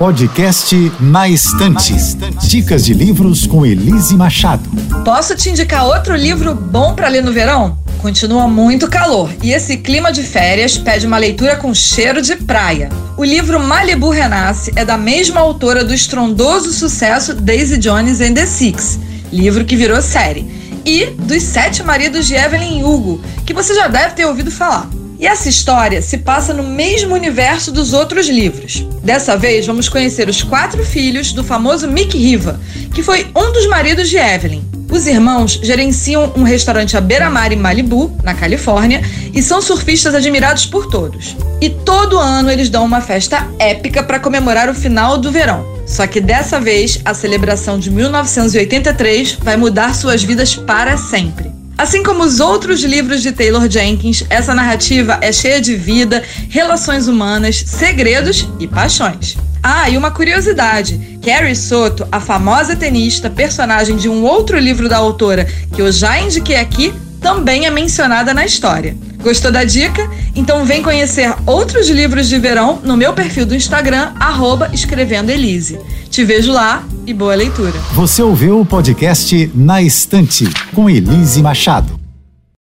Podcast Na Estante. Dicas de livros com Elise Machado. Posso te indicar outro livro bom para ler no verão? Continua muito calor e esse clima de férias pede uma leitura com cheiro de praia. O livro Malibu Renasce é da mesma autora do estrondoso sucesso Daisy Jones and the Six, livro que virou série, e dos Sete Maridos de Evelyn Hugo, que você já deve ter ouvido falar. E essa história se passa no mesmo universo dos outros livros. Dessa vez, vamos conhecer os quatro filhos do famoso Mick Riva, que foi um dos maridos de Evelyn. Os irmãos gerenciam um restaurante à beira-mar em Malibu, na Califórnia, e são surfistas admirados por todos. E todo ano eles dão uma festa épica para comemorar o final do verão. Só que dessa vez, a celebração de 1983 vai mudar suas vidas para sempre. Assim como os outros livros de Taylor Jenkins, essa narrativa é cheia de vida, relações humanas, segredos e paixões. Ah, e uma curiosidade: Carrie Soto, a famosa tenista, personagem de um outro livro da autora que eu já indiquei aqui, também é mencionada na história. Gostou da dica? Então vem conhecer outros livros de verão no meu perfil do Instagram, arroba escrevendo Elise. Te vejo lá e boa leitura. Você ouviu o podcast Na Estante com Elise Machado.